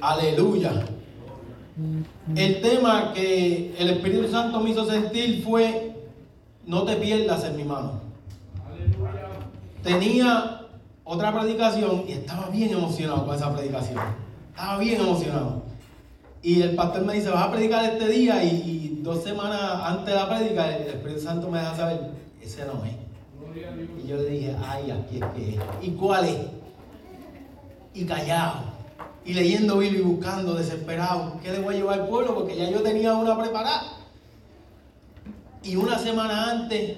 Aleluya. El tema que el Espíritu Santo me hizo sentir fue, no te pierdas en mi mano. Tenía otra predicación y estaba bien emocionado con esa predicación. Estaba bien emocionado. Y el pastor me dice, vas a predicar este día y, dos semanas antes de la predica el Espíritu Santo me deja saber, ese no es. Y yo le dije, ay, aquí es que es. ¿Y cuál es? Y callado. Y leyendo Biblia y buscando, desesperado. ¿Qué le voy a llevar al pueblo? Porque ya yo tenía una preparada. Y una semana antes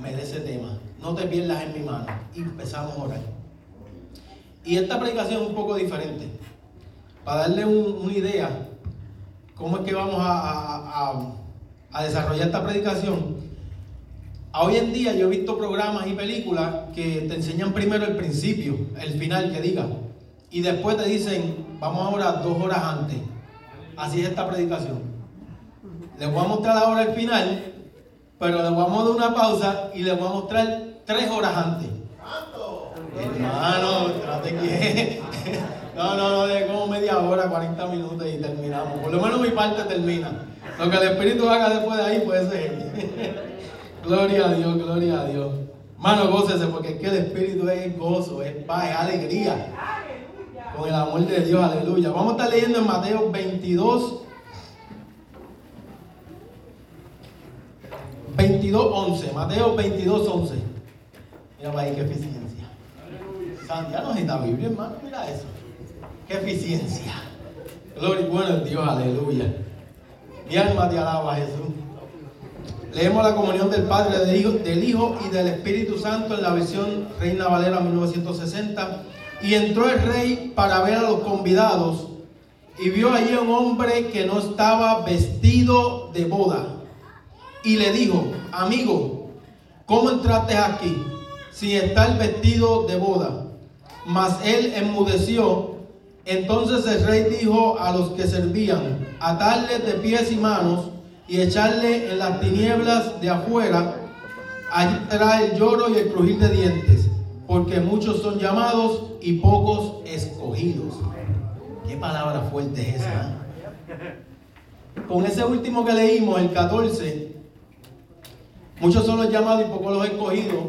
me de ese tema. No te pierdas en mi mano. Y empezamos a orar. Y esta predicación es un poco diferente. Para darle una idea, cómo es que vamos a, desarrollar esta predicación. Hoy en día yo he visto programas y películas que te enseñan primero el principio, el final que diga, y después te dicen, vamos ahora dos horas antes. Así es esta predicación. Les voy a mostrar ahora el final, pero les vamos a dar una pausa y les voy a mostrar tres horas antes. Hermano, trate que. No, no, no, de como media hora, 40 minutos y terminamos. Por lo menos mi parte termina. Lo que el Espíritu haga después de ahí puede ser. Gloria a Dios, gloria a Dios. Mano, gócese porque es que el Espíritu es gozo, es paz, es alegría. Con el amor de Dios, aleluya. Vamos a estar leyendo en Mateo 22. 22, 11. Mateo 22, 11. Mira ahí qué eficiencia. Santiago la Biblia, hermano. Mira eso. Qué eficiencia. Gloria y bueno Dios, aleluya. Mi alma te alaba, Jesús. Leemos la comunión del Padre, del Hijo, del Hijo y del Espíritu Santo en la versión Reina Valera 1960. Y entró el rey para ver a los convidados y vio allí un hombre que no estaba vestido de boda. Y le dijo, amigo, ¿cómo entraste aquí sin estar vestido de boda? Mas él enmudeció. Entonces el rey dijo a los que servían, atarle de pies y manos y echarle en las tinieblas de afuera, allí será el lloro y el crujir de dientes, porque muchos son llamados y pocos escogidos. Qué palabra fuerte es esa. ¿eh? Con ese último que leímos, el 14, muchos son los llamados y pocos los escogidos.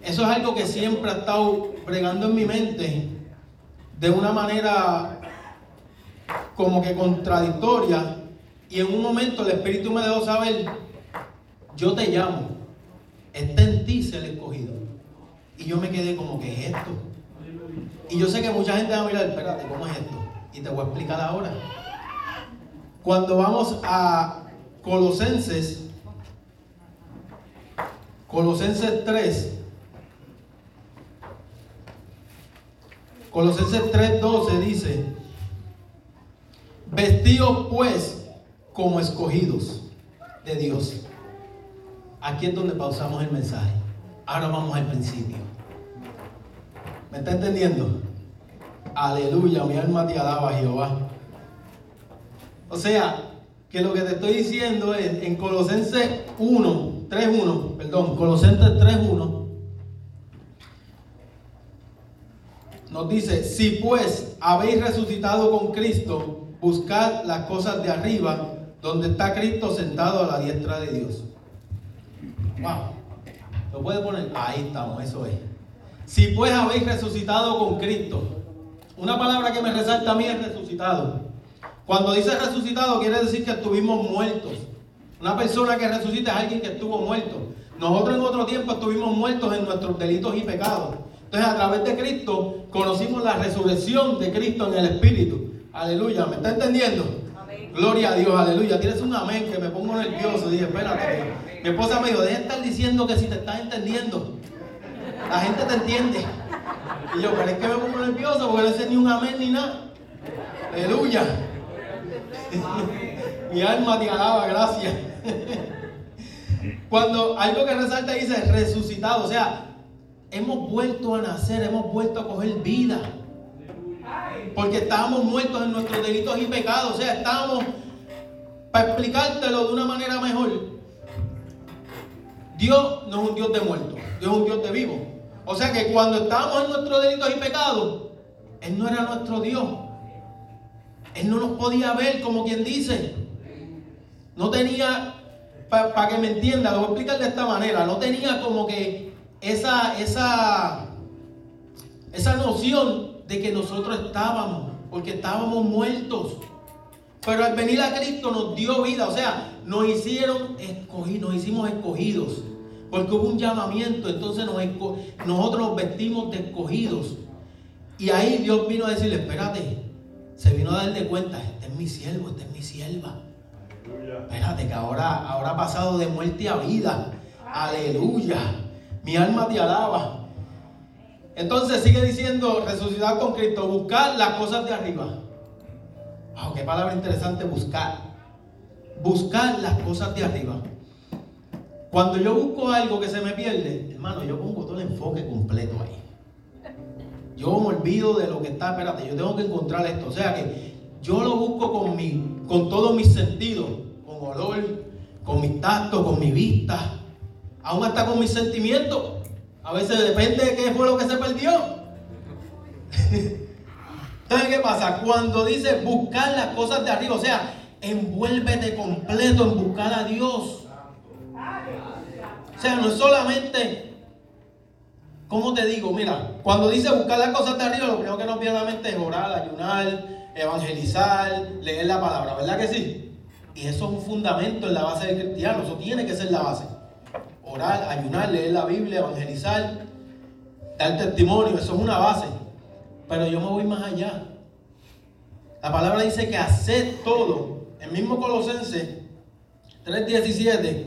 Eso es algo que siempre ha estado bregando en mi mente de una manera como que contradictoria y en un momento el Espíritu me dejó saber, yo te llamo, está en ti ser escogido. Y yo me quedé como, ¿qué es esto? Y yo sé que mucha gente va a mirar, espérate, ¿cómo es esto? Y te voy a explicar ahora. Cuando vamos a Colosenses, Colosenses 3, Colosenses 3:12 dice, vestidos pues como escogidos de Dios. Aquí es donde pausamos el mensaje. Ahora vamos al principio. ¿Me está entendiendo? Aleluya, mi alma te alaba, Jehová. O sea, que lo que te estoy diciendo es en Colosenses 1, 3.1, perdón, Colosenses 3.1, nos dice, si pues habéis resucitado con Cristo, buscad las cosas de arriba donde está Cristo sentado a la diestra de Dios. Wow. ¿Lo puede poner? Ahí estamos, eso es. Si pues habéis resucitado con Cristo. Una palabra que me resalta a mí es resucitado. Cuando dice resucitado quiere decir que estuvimos muertos. Una persona que resucita es alguien que estuvo muerto. Nosotros en otro tiempo estuvimos muertos en nuestros delitos y pecados. Entonces a través de Cristo conocimos la resurrección de Cristo en el Espíritu. Aleluya, ¿me está entendiendo? Gloria a Dios, aleluya. Tienes un amén que me pongo nervioso. Dije, espérate. Mi esposa me dijo, deja de estar diciendo que si te estás entendiendo. La gente te entiende. Y yo, pero es que me pongo nervioso porque no sé ni un amén ni nada. Aleluya. Mi alma te alaba, gracias. Cuando algo que resalta dice resucitado, o sea, hemos vuelto a nacer, hemos vuelto a coger vida. Porque estábamos muertos en nuestros delitos y pecados. O sea, estábamos, para explicártelo de una manera mejor, Dios no es un Dios de muertos, Dios es un Dios de vivos. O sea que cuando estábamos en nuestros delitos y pecados, Él no era nuestro Dios. Él no nos podía ver como quien dice. No tenía, para que me entienda, lo voy a explicar de esta manera, no tenía como que esa, esa, esa noción de que nosotros estábamos, porque estábamos muertos. Pero al venir a Cristo nos dio vida, o sea, nos hicieron escogidos, nos hicimos escogidos. Porque hubo un llamamiento, entonces nosotros nos vestimos de escogidos. Y ahí Dios vino a decirle, espérate, se vino a dar de cuenta, este es mi siervo, este es mi sierva. Espérate, que ahora, ahora ha pasado de muerte a vida. Aleluya. Mi alma te alaba. Entonces sigue diciendo, resucitar con Cristo, buscar las cosas de arriba. Wow, qué palabra interesante, buscar. Buscar las cosas de arriba. Cuando yo busco algo que se me pierde, hermano, yo pongo todo el enfoque completo ahí. Yo me olvido de lo que está, espérate, yo tengo que encontrar esto. O sea que yo lo busco con, mi, con todos mis sentidos, con olor, con mi tacto, con mi vista, aún hasta con mis sentimientos. A veces depende de qué fue lo que se perdió. Entonces, ¿qué pasa? Cuando dice buscar las cosas de arriba, o sea, envuélvete completo en buscar a Dios. O sea, no es solamente, ¿cómo te digo? Mira, cuando dice buscar las cosas de arriba, lo primero que nos viene a la mente es orar, ayunar, evangelizar, leer la palabra, ¿verdad que sí? Y eso es un fundamento en la base del cristiano, eso tiene que ser la base. Orar, ayunar, leer la Biblia, evangelizar, dar testimonio, eso es una base. Pero yo me voy más allá. La palabra dice que hacer todo. El mismo Colosenses 3.17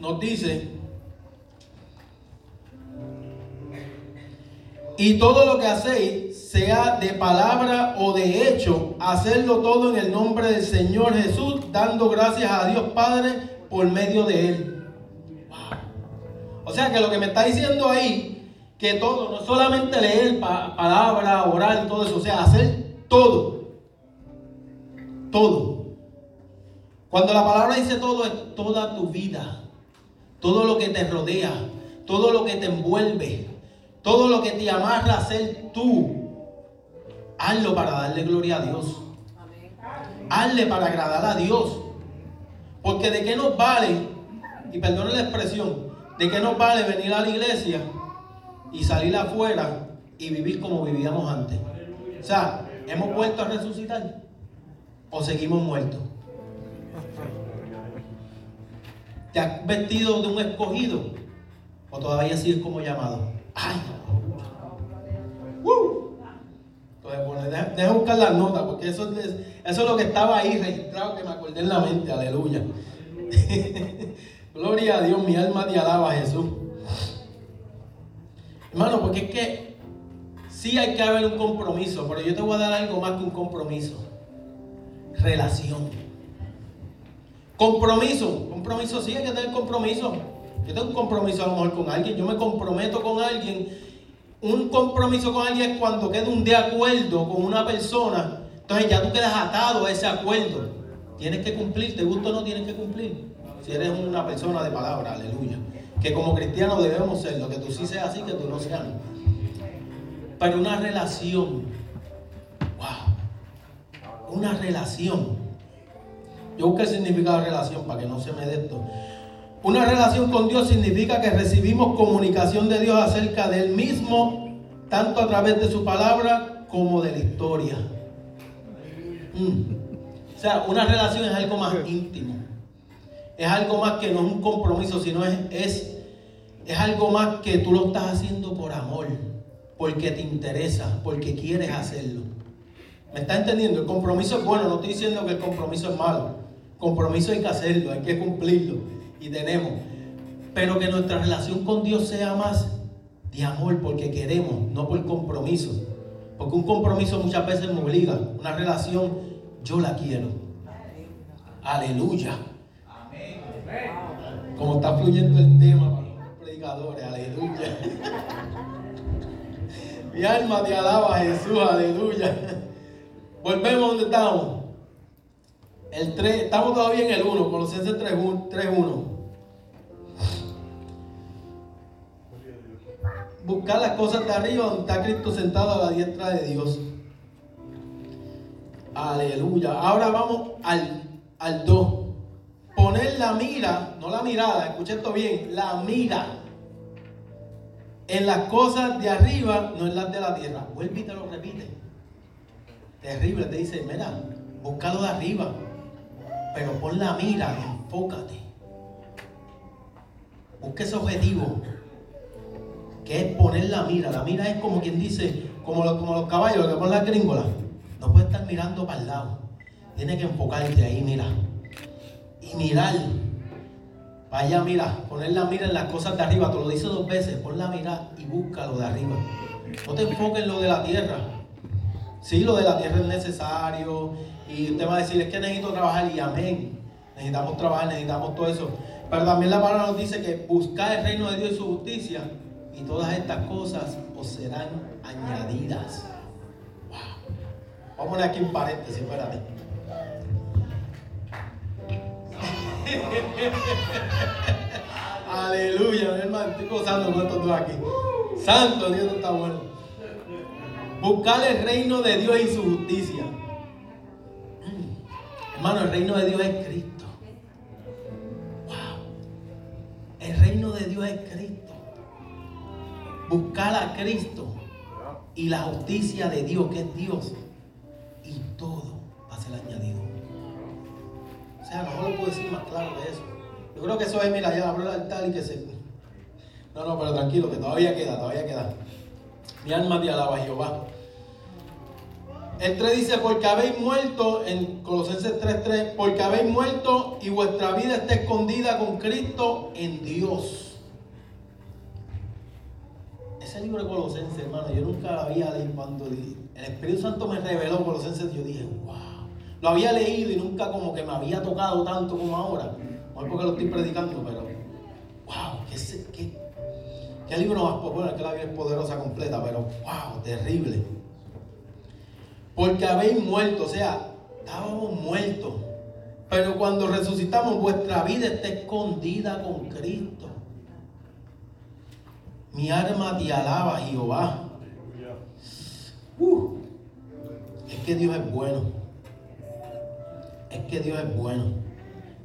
nos dice Y todo lo que hacéis, sea de palabra o de hecho, hacerlo todo en el nombre del Señor Jesús, dando gracias a Dios Padre por medio de Él. O sea que lo que me está diciendo ahí, que todo, no solamente leer palabra, orar todo eso, o sea, hacer todo. Todo. Cuando la palabra dice todo, es toda tu vida, todo lo que te rodea, todo lo que te envuelve todo lo que te amarra a ser tú, hazlo para darle gloria a Dios. Hazle para agradar a Dios. Porque de qué nos vale, y perdone la expresión, de qué nos vale venir a la iglesia y salir afuera y vivir como vivíamos antes. O sea, ¿hemos vuelto a resucitar? ¿O seguimos muertos? ¿Te has vestido de un escogido? ¿O todavía sigues como llamado? ¡Ay! Entonces, buscar las notas, porque eso es, eso es lo que estaba ahí registrado, que me acordé en la mente, aleluya. Gloria a Dios, mi alma te alaba, Jesús. Hermano, porque es que sí hay que haber un compromiso, pero yo te voy a dar algo más que un compromiso. Relación. Compromiso. Compromiso, sí hay que tener compromiso. Yo tengo un compromiso a lo mejor con alguien. Yo me comprometo con alguien un compromiso con alguien es cuando queda un de acuerdo con una persona, entonces ya tú quedas atado a ese acuerdo. Tienes que cumplir, te gusta o no tienes que cumplir. Si eres una persona de palabra, aleluya. Que como cristianos debemos ser, lo que tú sí seas así, que tú no seas. Pero una relación, wow, una relación. Yo busqué el significado de relación para que no se me dé esto. Una relación con Dios significa que recibimos comunicación de Dios acerca del mismo, tanto a través de su palabra como de la historia. Mm. O sea, una relación es algo más íntimo. Es algo más que no es un compromiso, sino es, es, es algo más que tú lo estás haciendo por amor, porque te interesa, porque quieres hacerlo. ¿Me está entendiendo? El compromiso es bueno, no estoy diciendo que el compromiso es malo. Compromiso hay que hacerlo, hay que cumplirlo y tenemos. Pero que nuestra relación con Dios sea más de amor porque queremos, no por compromiso. Porque un compromiso muchas veces me obliga. Una relación yo la quiero. Aleluya. Como está fluyendo el tema para los predicadores. Aleluya. Mi alma te alaba, Jesús. Aleluya. Volvemos donde estamos. El 3, estamos todavía en el 1, Colosenses 3.1. Buscar las cosas de arriba donde está Cristo sentado a la diestra de Dios. Aleluya. Ahora vamos al, al 2. Poner la mira, no la mirada, escucha esto bien, la mira en las cosas de arriba, no en las de la tierra. Vuelve y te lo repite. Terrible, te dice, mira, búscalo de arriba, pero pon la mira, enfócate. Busca ese objetivo, que es poner la mira. La mira es como quien dice, como los, como los caballos que ponen las gringolas. No puedes estar mirando para el lado. Tienes que enfocarte ahí, mira. Y mirar. Vaya, mira, poner la mira en las cosas de arriba. Te lo dice dos veces. Pon la mira y busca lo de arriba. No te enfoques en lo de la tierra. Sí, lo de la tierra es necesario. Y usted va a decir, es que necesito trabajar. Y amén. Necesitamos trabajar, necesitamos todo eso. Pero también la palabra nos dice que buscar el reino de Dios y su justicia. Y todas estas cosas os serán añadidas. Wow. Vamos aquí un paréntesis, espérate. Aleluya, mi hermano, estoy gozando con estos dos aquí. Santo Dios está bueno. Buscar el reino de Dios y su justicia. Hermano, el reino de Dios es Cristo. Wow. El reino de Dios es Cristo. Buscar a Cristo y la justicia de Dios, que es Dios. Y todo va a ser añadido. O sea, no lo puedo decir más claro de eso. Yo creo que eso es, mira, ya abro el altar y que se. No, no, pero tranquilo, que todavía queda, todavía queda. Mi alma te alaba, Jehová. El 3 dice, porque habéis muerto, en Colosenses 3:3, porque habéis muerto y vuestra vida está escondida con Cristo en Dios. Ese libro de Colosenses, hermano, yo nunca lo había leído cuando el Espíritu Santo me reveló Colosenses, yo dije, wow. Lo había leído y nunca como que me había tocado tanto como ahora. No porque lo estoy predicando, pero wow, qué, qué, qué libro más popular, que la Biblia es poderosa completa, pero wow, terrible. Porque habéis muerto, o sea, estábamos muertos. Pero cuando resucitamos, vuestra vida está escondida con Cristo. Mi alma te alaba, Jehová. Uh, es que Dios es bueno. Es que Dios es bueno.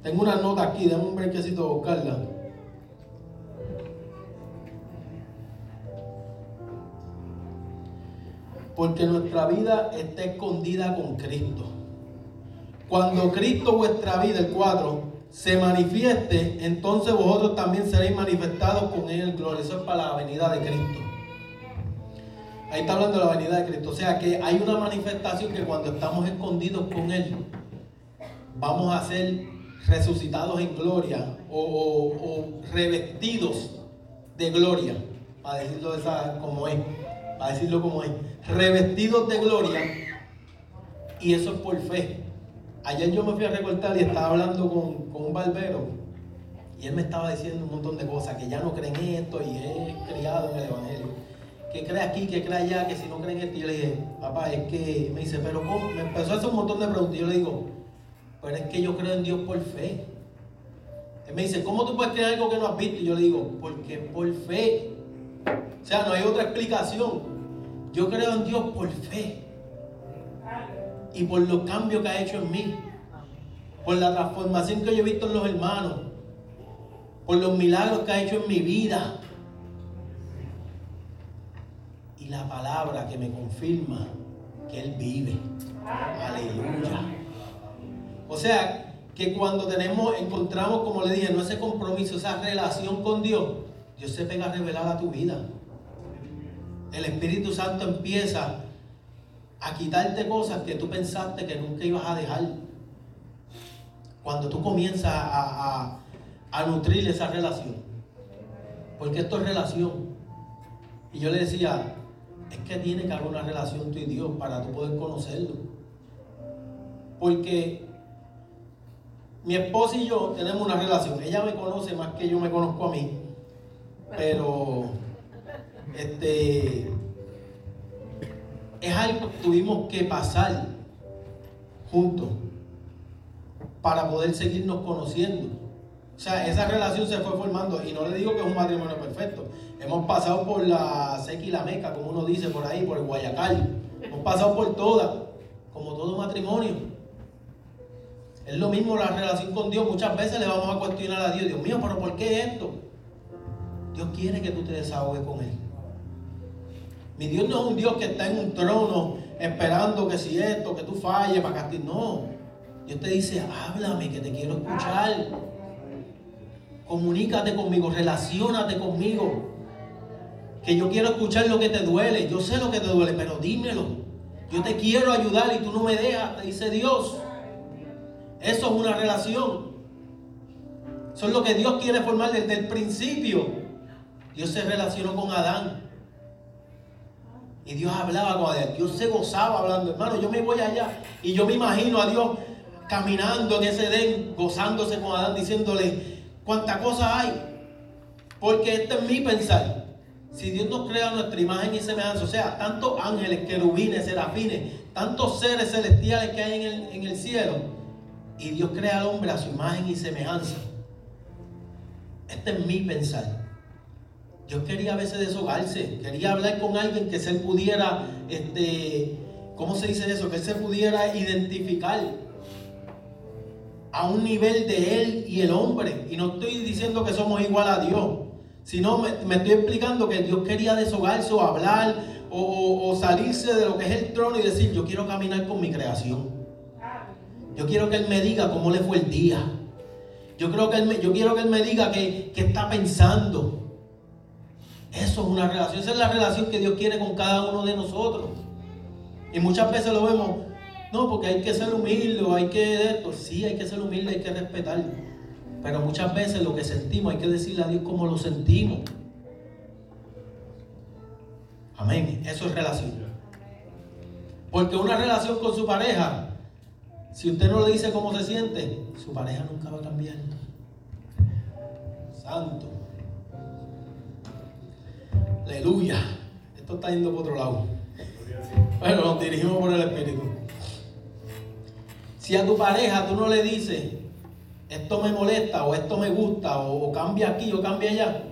Tengo una nota aquí, déjame un brequecito de buscarla. Porque nuestra vida está escondida con Cristo. Cuando Cristo vuestra vida, el 4, se manifieste, entonces vosotros también seréis manifestados con Él en gloria. Eso es para la venida de Cristo. Ahí está hablando de la venida de Cristo. O sea que hay una manifestación que cuando estamos escondidos con Él, vamos a ser resucitados en gloria o, o, revestidos de gloria, para decirlo de esa, como es, para decirlo como es, revestidos de gloria, y eso es por fe. Ayer yo me fui a recortar y estaba hablando con, con un barbero, y él me estaba diciendo un montón de cosas, que ya no creen esto y es criado en el Evangelio. Que cree aquí, que cree allá, que si no creen esto. Y yo le dije, papá, es que me dice, pero ¿cómo? Me empezó a hacer un montón de preguntas. Yo le digo, pero es que yo creo en Dios por fe. Él me dice, ¿cómo tú puedes creer algo que no has visto? Y yo le digo, porque por fe. O sea, no hay otra explicación. Yo creo en Dios por fe. Y por los cambios que ha hecho en mí. Por la transformación que yo he visto en los hermanos. Por los milagros que ha hecho en mi vida. Y la palabra que me confirma que Él vive. Aleluya. O sea, que cuando tenemos, encontramos, como le dije, no ese compromiso, esa relación con Dios, Dios se pega a revelar a tu vida. El Espíritu Santo empieza a quitarte cosas que tú pensaste que nunca ibas a dejar. Cuando tú comienzas a, a, nutrir esa relación. Porque esto es relación. Y yo le decía, es que tiene que haber una relación tú y Dios para tú poder conocerlo. Porque mi esposa y yo tenemos una relación. Ella me conoce más que yo me conozco a mí. Pero este es algo que tuvimos que pasar juntos para poder seguirnos conociendo. O sea, esa relación se fue formando y no le digo que es un matrimonio perfecto. Hemos pasado por la seca y la meca, como uno dice por ahí, por el Guayacal. Hemos pasado por todas. como todo matrimonio. Es lo mismo la relación con Dios. Muchas veces le vamos a cuestionar a Dios, Dios mío, pero ¿por qué esto? Dios quiere que tú te desahogues con Él. Mi Dios no es un Dios que está en un trono esperando que si esto, que tú falles para castigar. No. Dios te dice, háblame, que te quiero escuchar. Comunícate conmigo, relacionate conmigo. Que yo quiero escuchar lo que te duele. Yo sé lo que te duele, pero dímelo. Yo te quiero ayudar y tú no me dejas, te dice Dios. Eso es una relación. Eso es lo que Dios quiere formar desde el principio. Dios se relacionó con Adán. Y Dios hablaba con Adán. Dios se gozaba hablando. Hermano, yo me voy allá y yo me imagino a Dios caminando en ese Edén, gozándose con Adán, diciéndole cuánta cosa hay. Porque este es mi pensar. Si Dios nos crea nuestra imagen y semejanza, o sea, tantos ángeles, querubines, serafines, tantos seres celestiales que hay en el, en el cielo, y Dios crea al hombre a su imagen y semejanza. Este es mi pensar. Dios quería a veces deshogarse, quería hablar con alguien que se pudiera, este, ¿cómo se dice eso? Que se pudiera identificar a un nivel de él y el hombre. Y no estoy diciendo que somos igual a Dios, sino me, estoy explicando que Dios quería deshogarse o hablar o, salirse de lo que es el trono y decir, yo quiero caminar con mi creación. Yo quiero que Él me diga cómo le fue el día. Yo, creo que él yo quiero que Él me diga qué está pensando. Eso es una relación. Esa es la relación que Dios quiere con cada uno de nosotros. Y muchas veces lo vemos, no, porque hay que ser humilde hay que esto. Sí, hay que ser humilde, hay que respetar. Pero muchas veces lo que sentimos hay que decirle a Dios cómo lo sentimos. Amén. Eso es relación. Porque una relación con su pareja, si usted no le dice cómo se siente, su pareja nunca va a cambiar. Santo. Aleluya. Esto está yendo por otro lado. Bueno, nos dirigimos por el Espíritu. Si a tu pareja tú no le dices, esto me molesta o esto me gusta o, cambia aquí o cambia allá,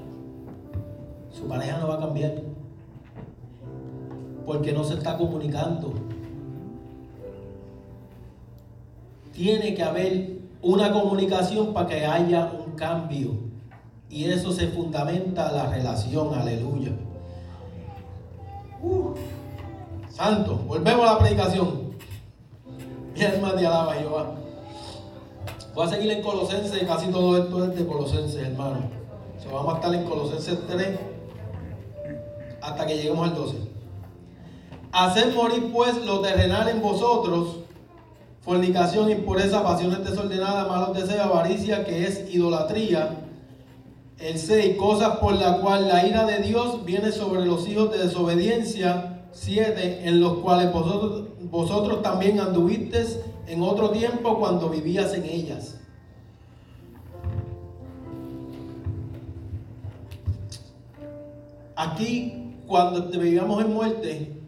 su pareja no va a cambiar. Porque no se está comunicando. Tiene que haber una comunicación para que haya un cambio. Y eso se fundamenta la relación, aleluya. Uh, santo, volvemos a la predicación. Mi alma te alaba Jehová. Voy a seguir en Colosenses, casi todo esto es de Colosenses, hermano. Se vamos a estar en Colosenses 3 hasta que lleguemos al 12. Hacer morir pues lo terrenal en vosotros, fornicación, impureza, pasiones desordenadas, malos deseos, avaricia, que es idolatría. El 6, cosas por la cual la ira de Dios viene sobre los hijos de desobediencia. 7, en los cuales vosotros, vosotros también anduvisteis en otro tiempo cuando vivías en ellas. Aquí, cuando vivíamos en muerte,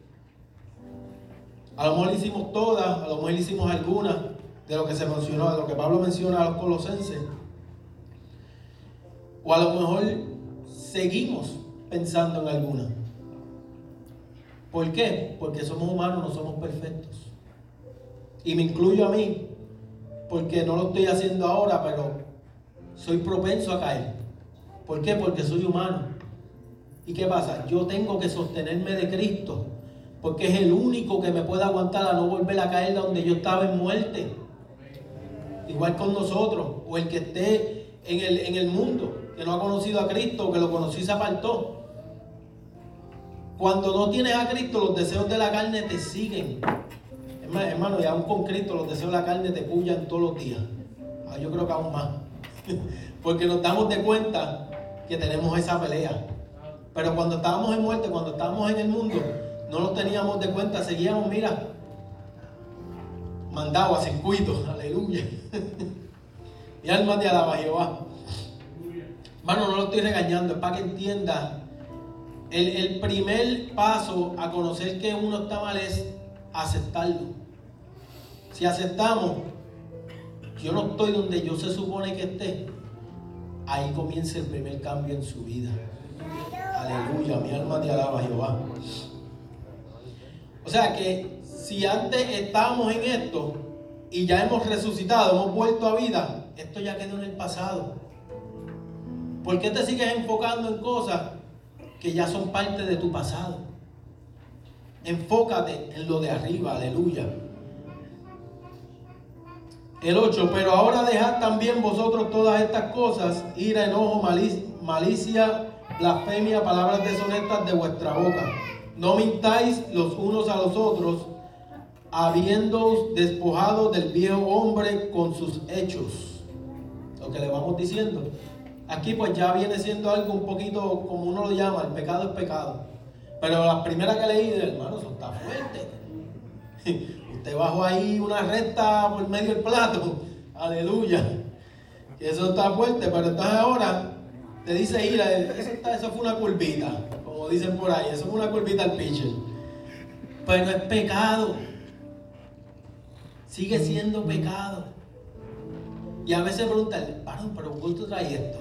a lo mejor hicimos todas, a lo mejor hicimos algunas de lo que se mencionó, de lo que Pablo menciona a los colosenses. O a lo mejor seguimos pensando en alguna. ¿Por qué? Porque somos humanos, no somos perfectos. Y me incluyo a mí, porque no lo estoy haciendo ahora, pero soy propenso a caer. ¿Por qué? Porque soy humano. ¿Y qué pasa? Yo tengo que sostenerme de Cristo, porque es el único que me puede aguantar a no volver a caer donde yo estaba en muerte. Igual con nosotros, o el que esté en el, en el mundo, que no ha conocido a Cristo, que lo conocí y se apartó. Cuando no tienes a Cristo, los deseos de la carne te siguen. Hermano, y aún con Cristo, los deseos de la carne te puyan todos los días. Ah, yo creo que aún más. Porque nos damos de cuenta que tenemos esa pelea. Pero cuando estábamos en muerte, cuando estábamos en el mundo, no nos teníamos de cuenta, seguíamos, mira, mandado a circuito, aleluya. Mi alma te alaba, Jehová. Hermano, no lo estoy regañando, es para que entienda. El, el primer paso a conocer que uno está mal es aceptarlo. Si aceptamos, yo no estoy donde yo se supone que esté, ahí comienza el primer cambio en su vida. Aleluya, mi alma te alaba, Jehová. O sea que si antes estábamos en esto y ya hemos resucitado, hemos vuelto a vida, esto ya quedó en el pasado. ¿Por qué te sigues enfocando en cosas que ya son parte de tu pasado? Enfócate en lo de arriba, aleluya. El 8, pero ahora dejad también vosotros todas estas cosas, ira, enojo, malicia, blasfemia, palabras deshonestas de vuestra boca. No mintáis los unos a los otros, habiendo despojado del viejo hombre con sus hechos. Lo que le vamos diciendo. Aquí pues ya viene siendo algo un poquito como uno lo llama, el pecado es pecado. Pero la primera que leí, hermano, eso está fuerte. Usted bajó ahí una recta por medio del plato. Aleluya. Eso está fuerte, pero entonces ahora te dice ira, eso, fue una curvita, como dicen por ahí, eso fue una curvita al pitcher. Pero es pecado. Sigue siendo pecado. Y a veces preguntan, pero ¿por qué tú traes esto?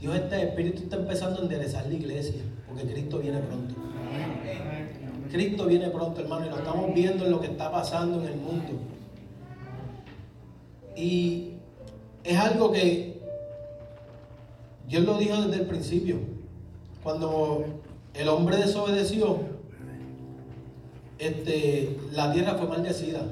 Dios, este Espíritu está empezando a enderezar la iglesia, porque Cristo viene pronto. Cristo viene pronto, hermano, y lo estamos viendo en lo que está pasando en el mundo. Y es algo que Dios lo dijo desde el principio. Cuando el hombre desobedeció, este, la tierra fue maldecida.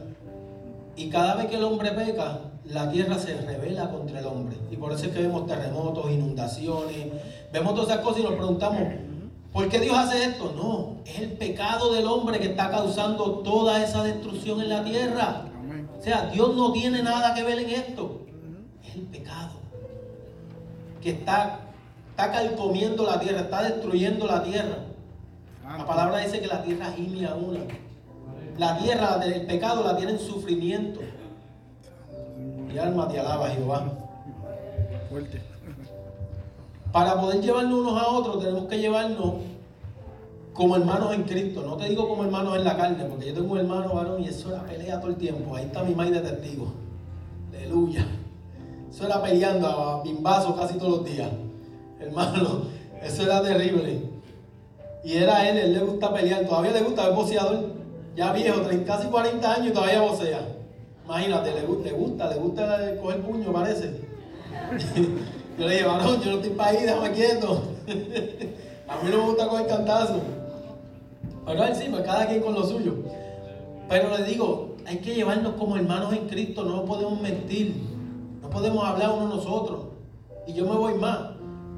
Y cada vez que el hombre peca, la tierra se revela contra el hombre. Y por eso es que vemos terremotos, inundaciones, vemos todas esas cosas y nos preguntamos, ¿por qué Dios hace esto? No, es el pecado del hombre que está causando toda esa destrucción en la tierra. O sea, Dios no tiene nada que ver en esto. Es el pecado que está, está calcomiendo la tierra, está destruyendo la tierra. La palabra dice que la tierra gime a una. La tierra del pecado la tiene en sufrimiento. Mi alma te alaba, Jehová. Fuerte. Para poder llevarnos unos a otros, tenemos que llevarnos como hermanos en Cristo. No te digo como hermanos en la carne, porque yo tengo un hermano varón y eso era pelea todo el tiempo. Ahí está mi madre de testigo. Aleluya. Eso era peleando a bimbazos casi todos los días. Hermano, eso era terrible. Y era él, él le gusta pelear. Todavía le gusta, es boceador. Ya viejo, casi 40 años y todavía vocea. Imagínate, le, gusta, le gusta coger puño, parece. yo le dije, varón, yo no estoy para ahí, déjame quieto. a mí me gusta coger cantazo. Pero él sí, pues cada quien con lo suyo. Pero le digo, hay que llevarnos como hermanos en Cristo, no podemos mentir, no podemos hablar uno nosotros. Y yo me voy más.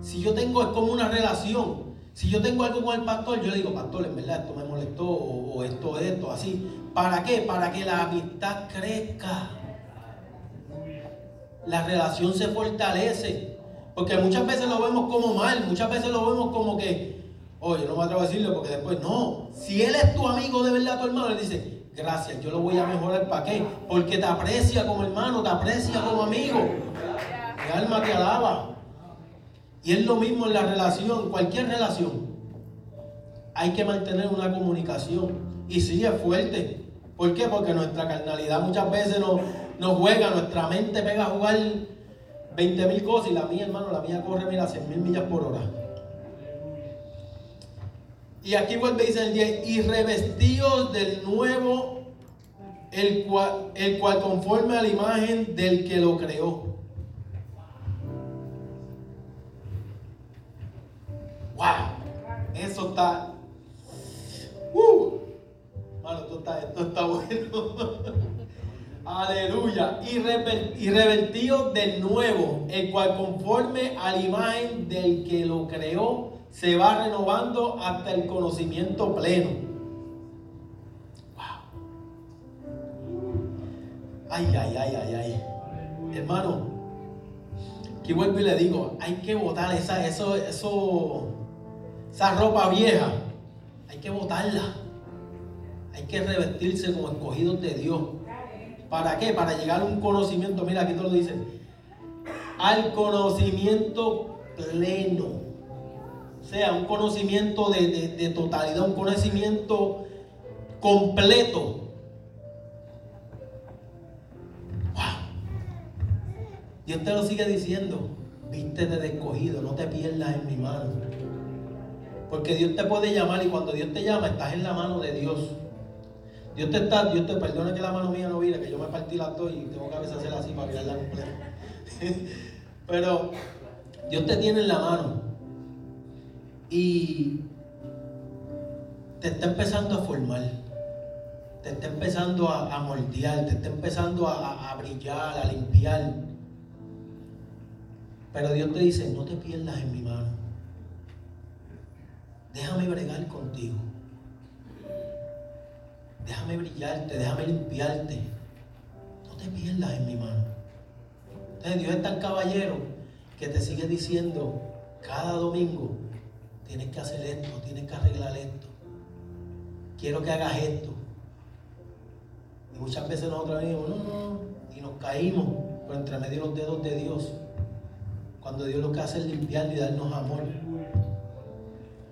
Si yo tengo, es como una relación. Si yo tengo algo con el pastor, yo le digo, pastor, en verdad esto me molestó, o esto, esto, así. ¿Para qué? Para que la amistad crezca. La relación se fortalece. Porque muchas veces lo vemos como mal, muchas veces lo vemos como que, oye, no me atrevo a decirlo porque después no. Si él es tu amigo de verdad, tu hermano, le dice, gracias, yo lo voy a mejorar. ¿Para qué? Porque te aprecia como hermano, te aprecia como amigo. Mi alma te alaba. Y es lo mismo en la relación, cualquier relación. Hay que mantener una comunicación. Y sí, es fuerte. ¿Por qué? Porque nuestra carnalidad muchas veces nos, juega, nuestra mente pega a jugar 20 mil cosas y la mía, hermano, la mía corre, mira, 100 mil millas por hora. Y aquí vuelve dice el 10, y revestidos del nuevo, el cual, el cual conforme a la imagen del que lo creó. ¡Wow! Eso está... Uh, esto está, esto está bueno. Aleluya. Y, revestido del nuevo, el cual conforme a la imagen del que lo creó, se va renovando hasta el conocimiento pleno. Wow. Ay, ay, ay, ay, ay. Hermano, que vuelvo y le digo, hay que botar esa, eso, eso, esa ropa vieja. Hay que botarla. Hay que revestirse como escogidos de Dios. ¿Para qué? Para llegar a un conocimiento. Mira, aquí te lo dice. Al conocimiento pleno. O sea, un conocimiento de, totalidad, un conocimiento completo. Dios te lo sigue diciendo. Viste de escogido, no te pierdas en mi mano. Porque Dios te puede llamar y cuando Dios te llama estás en la mano de Dios. Dios te está, Dios te perdone que la mano mía no vire, que yo me partí las dos y tengo que a hacer así para mirarla completa. Pero Dios te tiene en la mano y te está empezando a formar, te está empezando a, moldear, te está empezando a, a brillar, a limpiar. Pero Dios te dice, no te pierdas en mi mano. Déjame bregar contigo. Déjame brillarte, déjame limpiarte. No te pierdas en mi mano. Entonces Dios es tan caballero que te sigue diciendo cada domingo, tienes que hacer esto, tienes que arreglar esto. Quiero que hagas esto. Y muchas veces nosotros venimos, no, no, y nos caímos por entre medio de los dedos de Dios. Cuando Dios lo que hace es limpiar y darnos amor.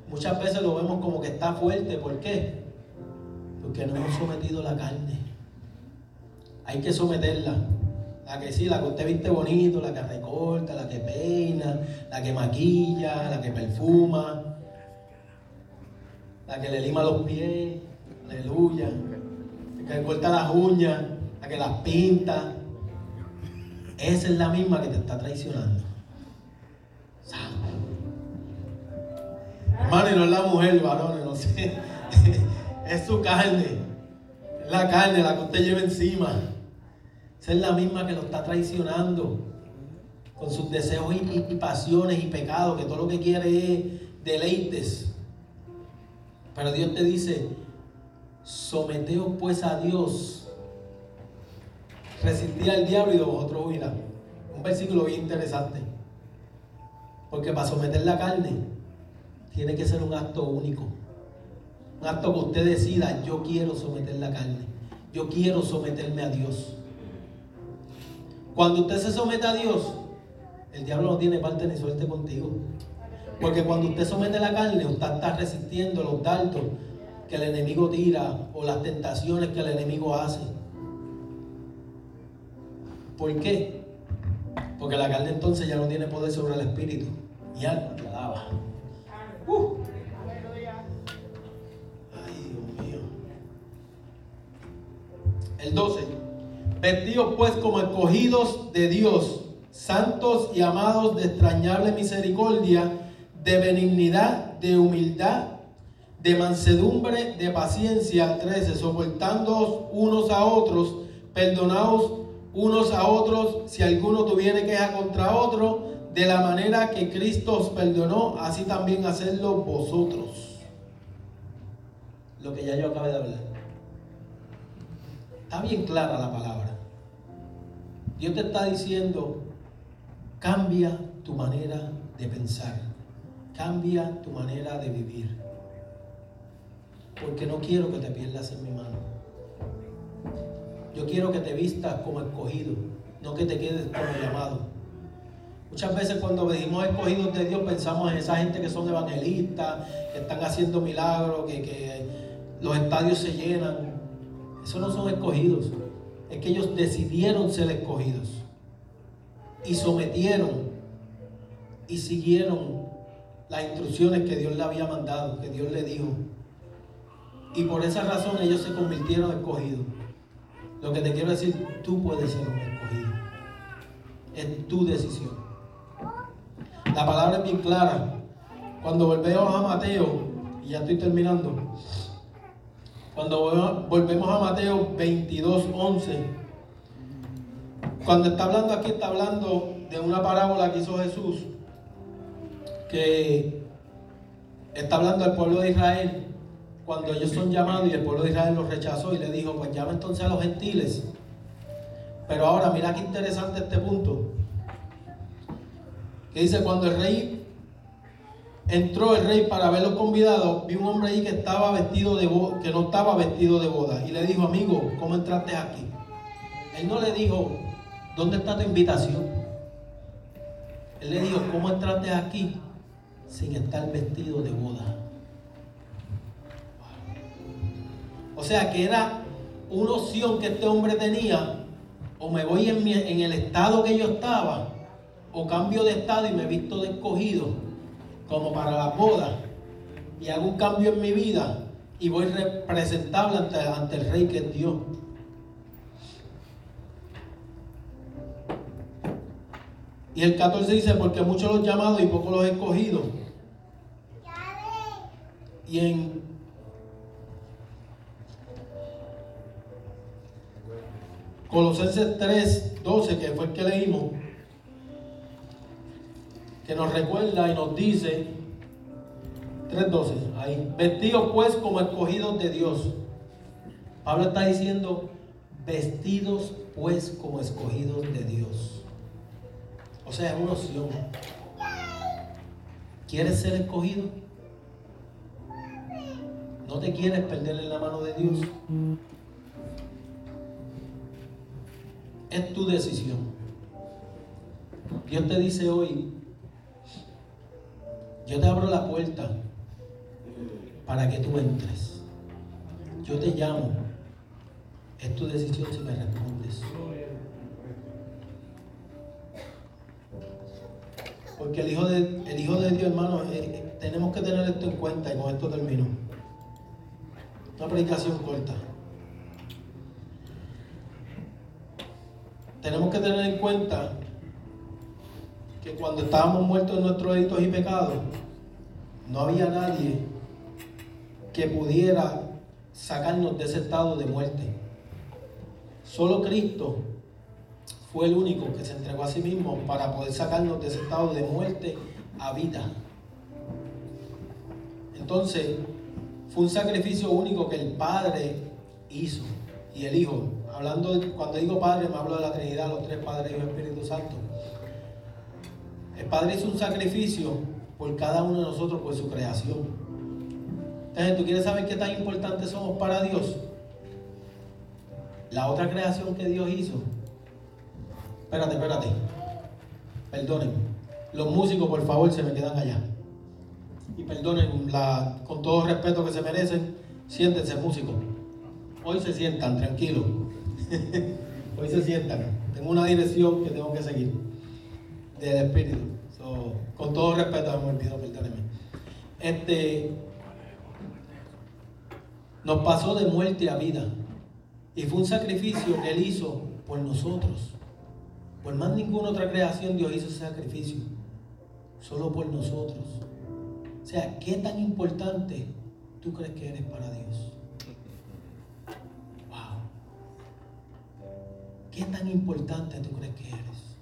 Muchas veces lo vemos como que está fuerte. ¿Por qué? Porque no hemos sometido la carne. Hay que someterla. La que sí, la que usted viste bonito, la que recorta, la que peina, la que maquilla, la que perfuma, la que le lima los pies, aleluya, la que corta las uñas, la que las pinta. Esa es la misma que te está traicionando. Hermano, y no es la mujer, varones, no sé. Es su carne. Es la carne la que usted lleva encima. Esa es la misma que lo está traicionando. Con sus deseos y, pasiones y pecados, que todo lo que quiere es deleites. Pero Dios te dice, someteos pues a Dios. Resistí al diablo y de vosotros huirá. Un versículo bien interesante. Porque para someter la carne tiene que ser un acto único. Acto que usted decida, yo quiero someter la carne. Yo quiero someterme a Dios. Cuando usted se somete a Dios, el diablo no tiene parte ni suerte contigo. Porque cuando usted somete la carne, usted está resistiendo los dardos que el enemigo tira o las tentaciones que el enemigo hace. ¿Por qué? Porque la carne entonces ya no tiene poder sobre el espíritu. Y alma te alaba. Uh. El 12. Vestidos pues como escogidos de Dios, santos y amados de extrañable misericordia, de benignidad, de humildad, de mansedumbre, de paciencia. 13. Soportándoos unos a otros, perdonaos unos a otros si alguno tuviere queja contra otro de la manera que Cristo os perdonó, así también hacedlo vosotros. Lo que ya yo acabé de hablar. Está bien clara la palabra. Dios te está diciendo, cambia tu manera de pensar, cambia tu manera de vivir, porque no quiero que te pierdas en mi mano. Yo quiero que te vistas como escogido, no que te quedes como llamado. Muchas veces cuando venimos escogidos de Dios pensamos en esa gente que son evangelistas, que están haciendo milagros, que, los estadios se llenan. Esos no son escogidos. Es que ellos decidieron ser escogidos. Y sometieron y siguieron las instrucciones que Dios le había mandado, que Dios le dijo. Y por esa razón ellos se convirtieron en escogidos. Lo que te quiero decir, tú puedes ser un escogido. Es tu decisión. La palabra es bien clara. Cuando volvemos a Mateo, y ya estoy terminando, cuando volvemos a Mateo 22, 11, cuando está hablando aquí, está hablando de una parábola que hizo Jesús, que está hablando al pueblo de Israel, cuando ellos son llamados y el pueblo de Israel los rechazó y le dijo, pues llama entonces a los gentiles. Pero ahora, mira qué interesante este punto que dice, cuando el rey entró el rey para ver los convidados, vi un hombre ahí que estaba vestido de que no estaba vestido de boda. Y le dijo, amigo, ¿cómo entraste aquí? Él no le dijo, ¿dónde está tu invitación? Él le dijo, ¿cómo entraste aquí sin estar vestido de boda? O sea que era una opción que este hombre tenía, o me voy en, en el estado que yo estaba, o cambio de estado y me he visto de como para la boda y hago un cambio en mi vida y voy representable ante, ante el rey que es Dios. Y el 14 dice, porque muchos los llamados y pocos los escogidos. Y en Colosenses 3, 12, que fue el que leímos, que nos recuerda y nos dice, 3.12, ahí, vestidos pues como escogidos de Dios. Pablo está diciendo, vestidos pues como escogidos de Dios. O sea, es una opción. ¿Quieres ser escogido? ¿No te quieres perder en la mano de Dios? Es tu decisión. Dios te dice hoy, yo te abro la puerta para que tú entres. Yo te llamo. Es tu decisión si me respondes. Porque el Hijo de, el hijo de Dios, hermano, eh, eh, tenemos que tener esto en cuenta y con esto termino. Una predicación corta. tenemos que tener en cuenta que cuando estábamos muertos en nuestros delitos y pecados, no había nadie que pudiera sacarnos de ese estado de muerte. Solo Cristo fue el único que se entregó a sí mismo para poder sacarnos de ese estado de muerte a vida. Entonces, fue un sacrificio único que el Padre hizo y el Hijo hablando, cuando digo Padre, me hablo de la Trinidad, los tres Padres y el Espíritu Santo. El Padre hizo un sacrificio por cada uno de nosotros, por su creación. Entonces, ¿tú quieres saber qué tan importantes somos para Dios? La otra creación que Dios hizo. Espérate, espérate. Perdonen. Los músicos, por favor, se me quedan allá. Y perdonen, con todo respeto que se merecen, siéntense músicos. Hoy se sientan, tranquilos. Hoy se sientan. Tengo una dirección que tengo que seguir del Espíritu. con todo respeto, me olvidó, perdónenme. Este, nos pasó de muerte a vida. Y fue un sacrificio que Él hizo por nosotros. Por más ninguna otra creación Dios hizo ese sacrificio. Solo por nosotros. O sea, ¿qué tan importante tú crees que eres para Dios? ¿Qué tan importante tú crees que eres?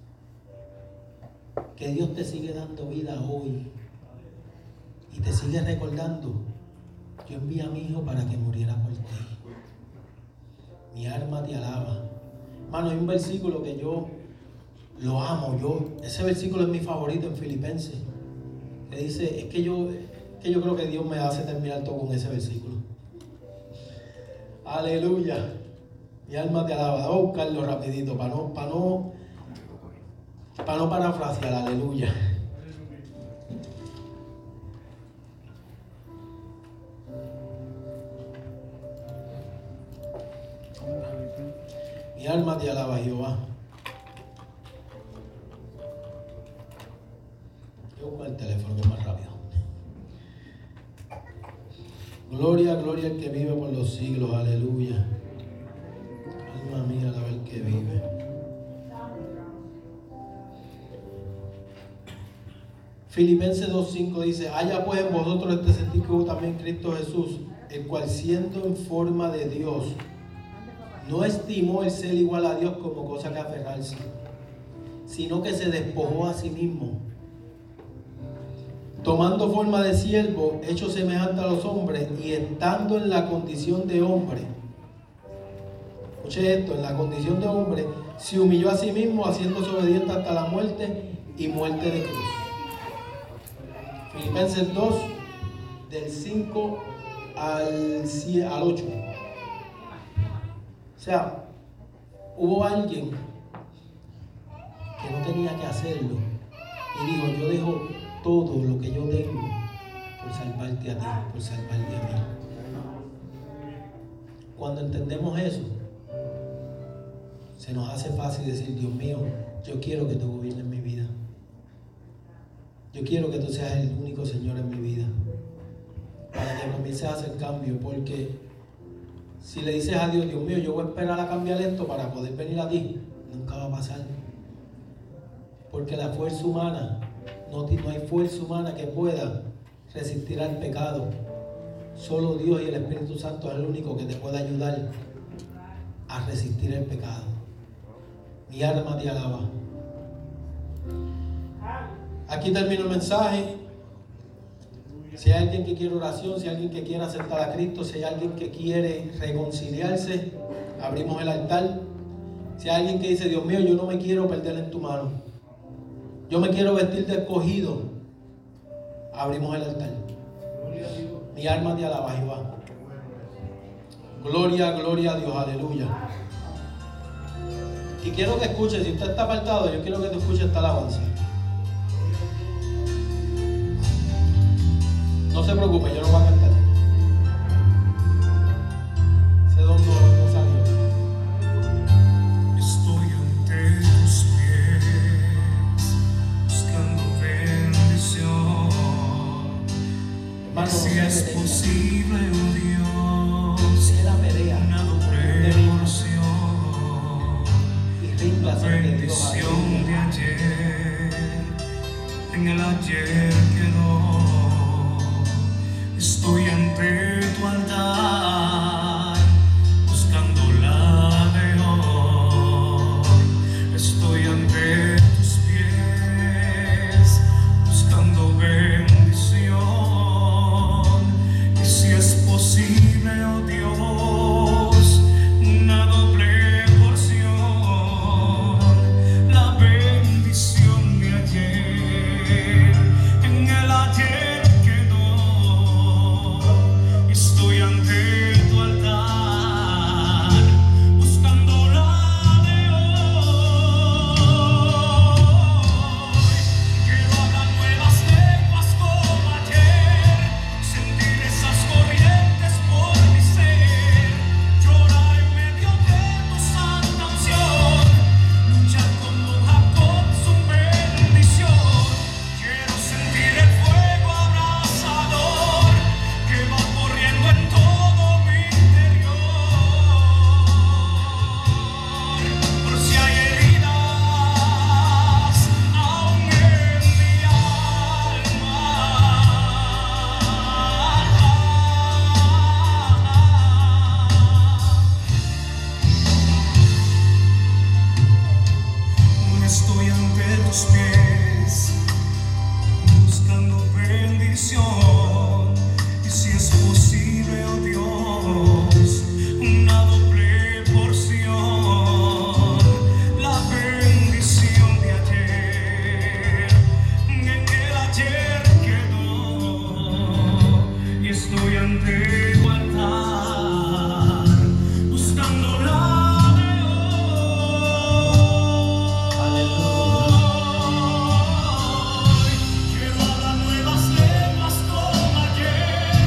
Que Dios te sigue dando vida hoy y te sigue recordando. Yo envié a mi hijo para que muriera por ti. Mi alma te alaba. Hermano, hay un versículo que yo lo amo. Yo, ese versículo es mi favorito en Filipenses. Que dice, es que yo, que yo creo que Dios me hace terminar todo con ese versículo. Aleluya. Mi alma te alaba. Voy a buscarlo rapidito para no, para no, para no parafrasear. Aleluya. Mi alma te alaba, Jehová. Yo busco el teléfono más rápido. Gloria, gloria al que vive por los siglos. Aleluya mía, la ver que vive. Filipenses 2.5 dice, haya pues en vosotros este sentido que hubo también Cristo Jesús, el cual siendo en forma de Dios, no estimó el ser igual a Dios como cosa que aferrarse, sino que se despojó a sí mismo, tomando forma de siervo, hecho semejante a los hombres, y estando en la condición de hombre, escuche esto, en la condición de hombre, se humilló a sí mismo haciéndose obediente hasta la muerte y muerte de cruz. Filipenses 2, del 5 al, al 8. O sea, hubo alguien que no tenía que hacerlo y dijo, yo dejo todo lo que yo tengo por salvarte a ti, por salvarte a mí. Cuando entendemos eso, se nos hace fácil decir, Dios mío, yo quiero que tú gobiernes. Quiero que tú seas el único Señor en mi vida. Para que comiences a hacer cambio, porque si le dices a Dios, Dios mío, yo voy a esperar a cambiar esto para poder venir a ti, nunca va a pasar. Porque la fuerza humana, no, no hay fuerza humana que pueda resistir al pecado. Solo Dios y el Espíritu Santo es el único que te puede ayudar a resistir el pecado. Mi alma te alaba. Aquí termino el mensaje. Si hay alguien que quiere oración, si hay alguien que quiere aceptar a Cristo, si hay alguien que quiere reconciliarse, abrimos el altar. Si hay alguien que dice, Dios mío, yo no me quiero perder en tu mano. Yo me quiero vestir de escogido. Abrimos el altar. Mi alma te alaba, Jehová. Gloria, gloria a Dios, aleluya. Y quiero que escuche, si usted está apartado, yo quiero que te escuche esta alabanza. No se preocupe, yo no voy a cantar. No